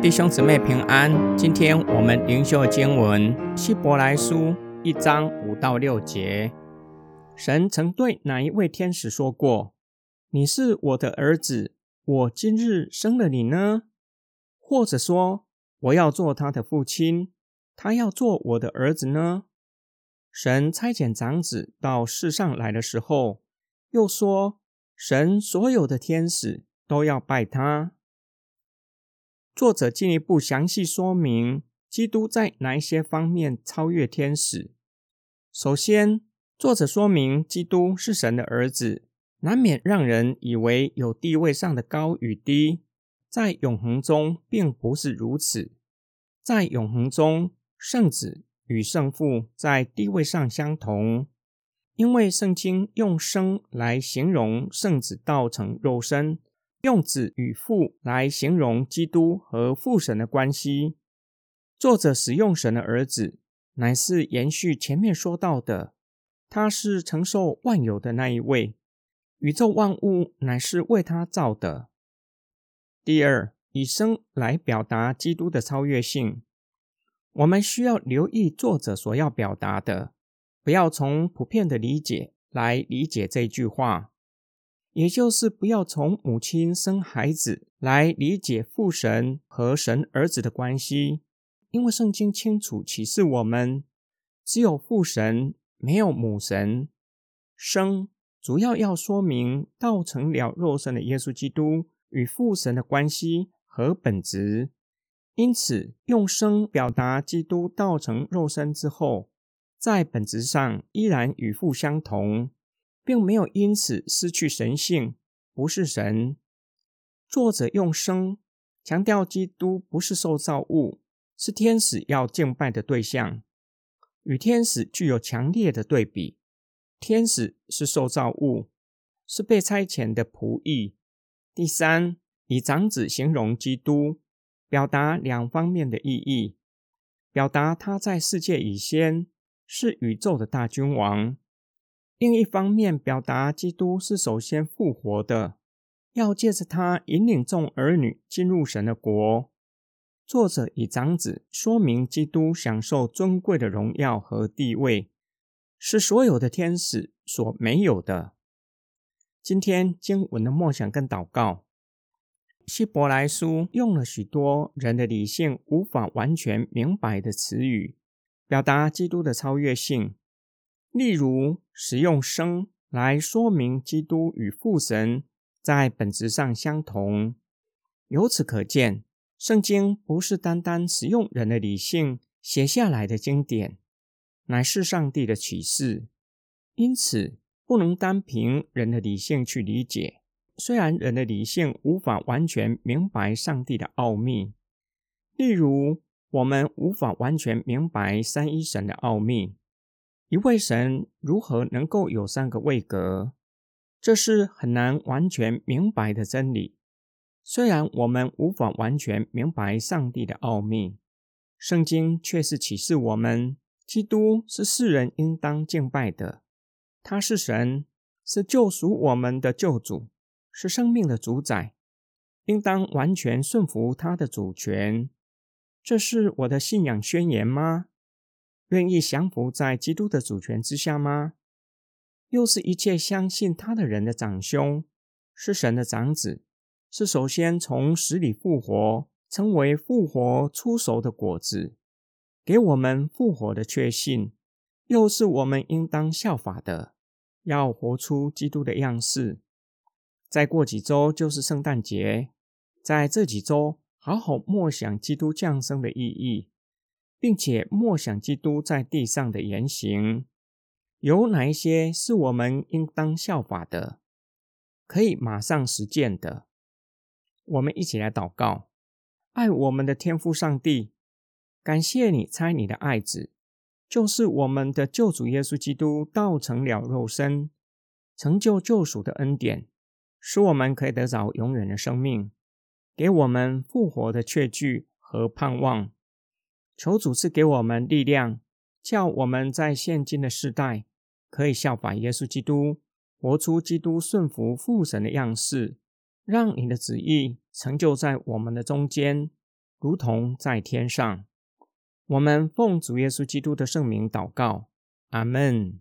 弟兄姊妹平安，今天我们灵修经文希伯来书一章五到六节。神曾对哪一位天使说过：“你是我的儿子，我今日生了你呢？”或者说：“我要做他的父亲，他要做我的儿子呢？”神差遣长子到世上来的时候，又说：“神所有的天使都要拜他。”作者进一步详细说明，基督在哪一些方面超越天使。首先，作者说明基督是神的儿子，难免让人以为有地位上的高与低，在永恒中并不是如此。在永恒中，圣子与圣父在地位上相同，因为圣经用生来形容圣子道成肉身。用子与父来形容基督和父神的关系。作者使用神的儿子，乃是延续前面说到的，他是承受万有的那一位，宇宙万物乃是为他造的。第二，以生来表达基督的超越性。我们需要留意作者所要表达的，不要从普遍的理解来理解这句话。也就是不要从母亲生孩子来理解父神和神儿子的关系，因为圣经清楚启示我们，只有父神，没有母神。生主要要说明道成了肉身的耶稣基督与父神的关系和本质，因此用生表达基督道成肉身之后，在本质上依然与父相同。并没有因此失去神性，不是神。作者用生强调基督不是受造物，是天使要敬拜的对象，与天使具有强烈的对比。天使是受造物，是被差遣的仆役。第三，以长子形容基督，表达两方面的意义：表达他在世界以先是宇宙的大君王。另一方面，表达基督是首先复活的，要借着他引领众儿女进入神的国。作者以长子说明基督享受尊贵的荣耀和地位，是所有的天使所没有的。今天经文的梦想跟祷告，希伯来书用了许多人的理性无法完全明白的词语，表达基督的超越性。例如，使用生来说明基督与父神在本质上相同。由此可见，圣经不是单单使用人的理性写下来的经典，乃是上帝的启示。因此，不能单凭人的理性去理解。虽然人的理性无法完全明白上帝的奥秘，例如，我们无法完全明白三一神的奥秘。一位神如何能够有三个位格？这是很难完全明白的真理。虽然我们无法完全明白上帝的奥秘，圣经却是启示我们：基督是世人应当敬拜的。他是神，是救赎我们的救主，是生命的主宰，应当完全顺服他的主权。这是我的信仰宣言吗？愿意降服在基督的主权之下吗？又是一切相信他的人的长兄，是神的长子，是首先从死里复活，成为复活出熟的果子，给我们复活的确信，又是我们应当效法的，要活出基督的样式。再过几周就是圣诞节，在这几周好好默想基督降生的意义。并且默想基督在地上的言行，有哪一些是我们应当效法的，可以马上实践的？我们一起来祷告：爱我们的天父上帝，感谢你猜你的爱子，就是我们的救主耶稣基督，道成了肉身，成就救赎的恩典，使我们可以得着永远的生命，给我们复活的确据和盼望。求主赐给我们力量，叫我们在现今的世代可以效法耶稣基督，活出基督顺服父神的样式，让你的旨意成就在我们的中间。如同在天上。我们奉主耶稣基督的圣名祷告，阿门。